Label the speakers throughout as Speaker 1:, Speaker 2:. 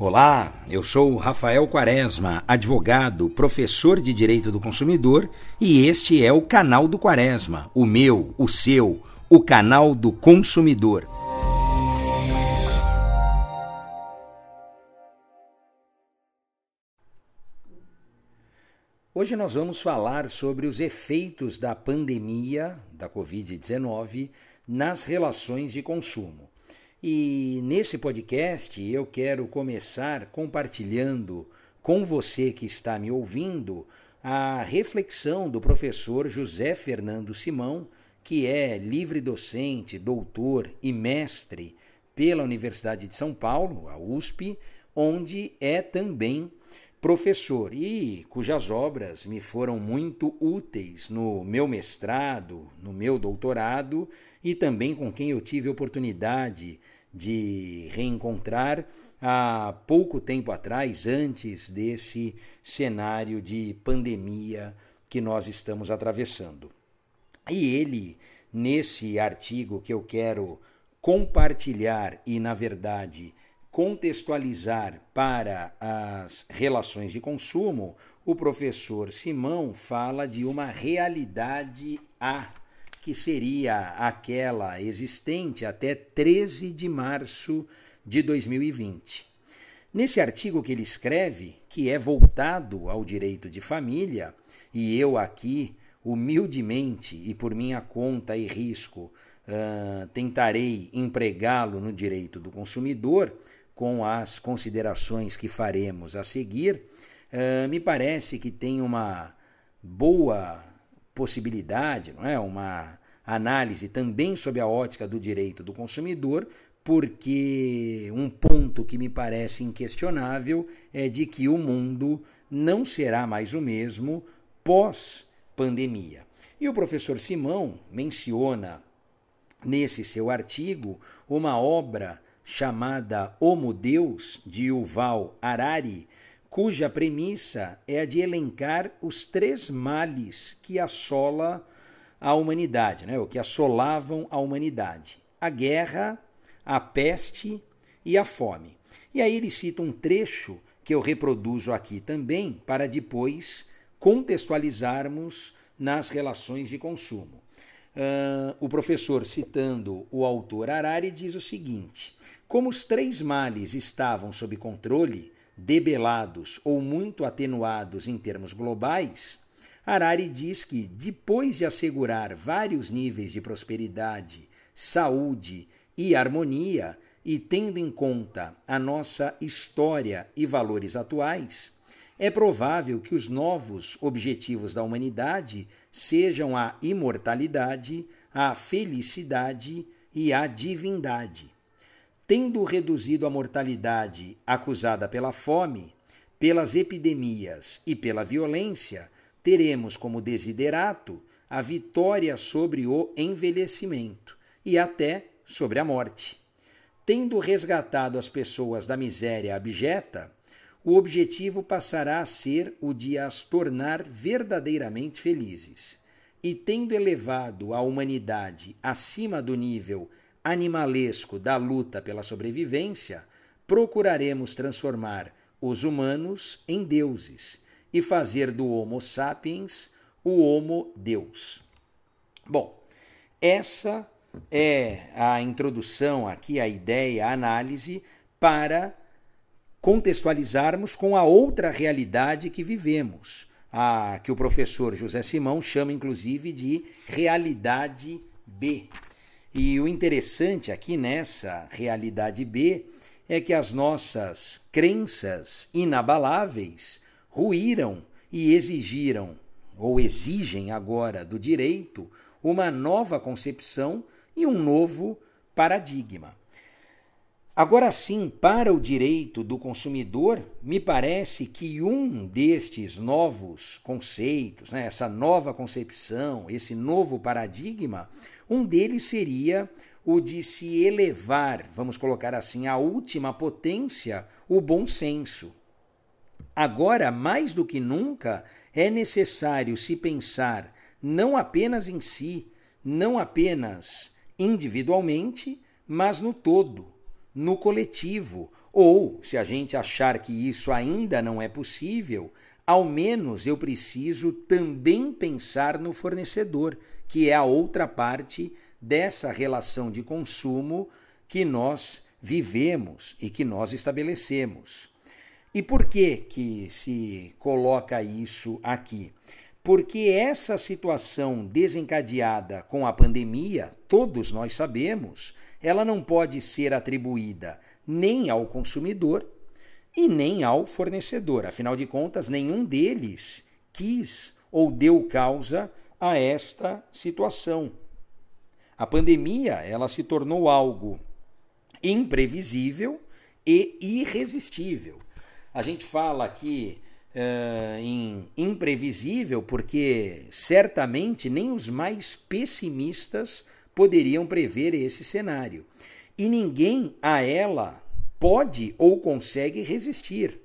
Speaker 1: Olá, eu sou Rafael Quaresma, advogado, professor de Direito do Consumidor, e este é o canal do Quaresma, o meu, o seu, o canal do consumidor. Hoje nós vamos falar sobre os efeitos da pandemia da Covid-19 nas relações de consumo. E nesse podcast eu quero começar compartilhando com você que está me ouvindo a reflexão do professor José Fernando Simão, que é livre docente, doutor e mestre pela Universidade de São Paulo, a USP, onde é também professor e cujas obras me foram muito úteis no meu mestrado, no meu doutorado e também com quem eu tive oportunidade de reencontrar há pouco tempo atrás, antes desse cenário de pandemia que nós estamos atravessando. E ele, nesse artigo que eu quero compartilhar e, na verdade, contextualizar para as relações de consumo, o professor Simão fala de uma realidade A, que seria aquela existente até 13 de março de 2020. Nesse artigo que ele escreve, que é voltado ao direito de família, e eu aqui, humildemente e por minha conta e risco, uh, tentarei empregá-lo no direito do consumidor, com as considerações que faremos a seguir, uh, me parece que tem uma boa possibilidade, não é? Uma análise também sob a ótica do direito do consumidor, porque um ponto que me parece inquestionável é de que o mundo não será mais o mesmo pós-pandemia. E o professor Simão menciona nesse seu artigo uma obra chamada Homo Deus, de Yuval Harari, cuja premissa é a de elencar os três males que assola a humanidade, né, o que assolavam a humanidade: a guerra, a peste e a fome. E aí ele cita um trecho que eu reproduzo aqui também para depois contextualizarmos nas relações de consumo. Uh, o professor, citando o autor Harari, diz o seguinte: como os três males estavam sob controle, debelados ou muito atenuados em termos globais, Harari diz que, depois de assegurar vários níveis de prosperidade, saúde e harmonia, e tendo em conta a nossa história e valores atuais, é provável que os novos objetivos da humanidade sejam a imortalidade, a felicidade e a divindade tendo reduzido a mortalidade acusada pela fome, pelas epidemias e pela violência, teremos como desiderato a vitória sobre o envelhecimento e até sobre a morte. Tendo resgatado as pessoas da miséria abjeta, o objetivo passará a ser o de as tornar verdadeiramente felizes. E tendo elevado a humanidade acima do nível animalesco da luta pela sobrevivência, procuraremos transformar os humanos em deuses e fazer do Homo sapiens o Homo Deus. Bom, essa é a introdução aqui, a ideia, a análise para contextualizarmos com a outra realidade que vivemos, a que o professor José Simão chama inclusive de realidade B. E o interessante aqui nessa realidade B é que as nossas crenças inabaláveis ruíram e exigiram, ou exigem agora do direito, uma nova concepção e um novo paradigma. Agora sim, para o direito do consumidor, me parece que um destes novos conceitos, né, essa nova concepção, esse novo paradigma, um deles seria o de se elevar, vamos colocar assim, à última potência, o bom senso. Agora, mais do que nunca, é necessário se pensar não apenas em si, não apenas individualmente, mas no todo no coletivo. Ou, se a gente achar que isso ainda não é possível, ao menos eu preciso também pensar no fornecedor, que é a outra parte dessa relação de consumo que nós vivemos e que nós estabelecemos. E por que que se coloca isso aqui? Porque essa situação desencadeada com a pandemia, todos nós sabemos, ela não pode ser atribuída nem ao consumidor e nem ao fornecedor. Afinal de contas, nenhum deles quis ou deu causa a esta situação. A pandemia, ela se tornou algo imprevisível e irresistível. A gente fala aqui uh, em imprevisível porque certamente nem os mais pessimistas poderiam prever esse cenário. E ninguém a ela pode ou consegue resistir.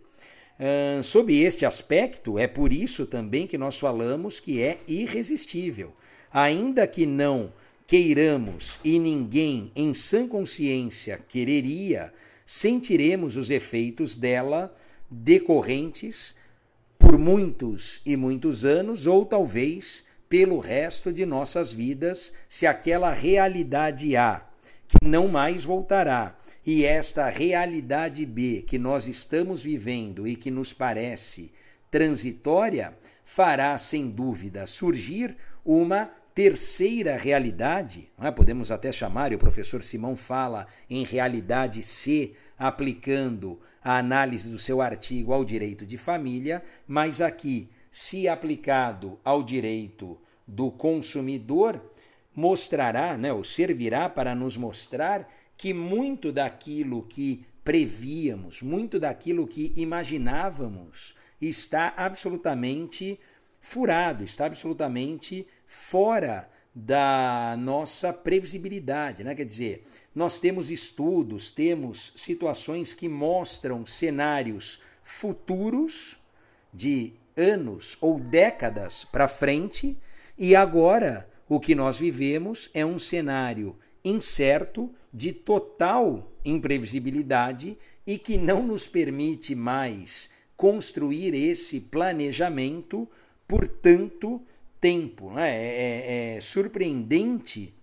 Speaker 1: Sob este aspecto, é por isso também que nós falamos que é irresistível. Ainda que não queiramos e ninguém em sã consciência quereria, sentiremos os efeitos dela decorrentes por muitos e muitos anos, ou talvez pelo resto de nossas vidas, se aquela realidade A, que não mais voltará, e esta realidade B que nós estamos vivendo e que nos parece transitória, fará sem dúvida surgir uma terceira realidade, é? podemos até chamar, e o professor Simão fala em realidade C, aplicando a análise do seu artigo ao direito de família, mas aqui, se aplicado ao direito do consumidor, mostrará, né, ou servirá para nos mostrar que muito daquilo que prevíamos, muito daquilo que imaginávamos, está absolutamente furado, está absolutamente fora da nossa previsibilidade, né? Quer dizer, nós temos estudos, temos situações que mostram cenários futuros de anos ou décadas para frente, e agora o que nós vivemos é um cenário incerto, de total imprevisibilidade e que não nos permite mais construir esse planejamento por tanto tempo. Né? É, é, é surpreendente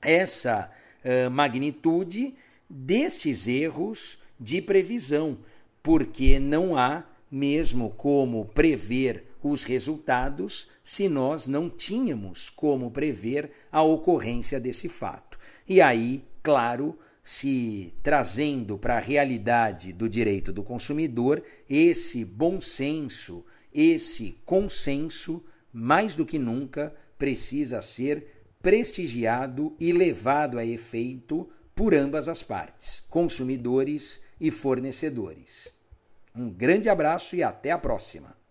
Speaker 1: essa uh, magnitude destes erros de previsão, porque não há mesmo como prever os resultados se nós não tínhamos como prever a ocorrência desse fato. E aí, claro, se trazendo para a realidade do direito do consumidor esse bom senso, esse consenso, mais do que nunca, precisa ser prestigiado e levado a efeito por ambas as partes, consumidores e fornecedores. Um grande abraço e até a próxima!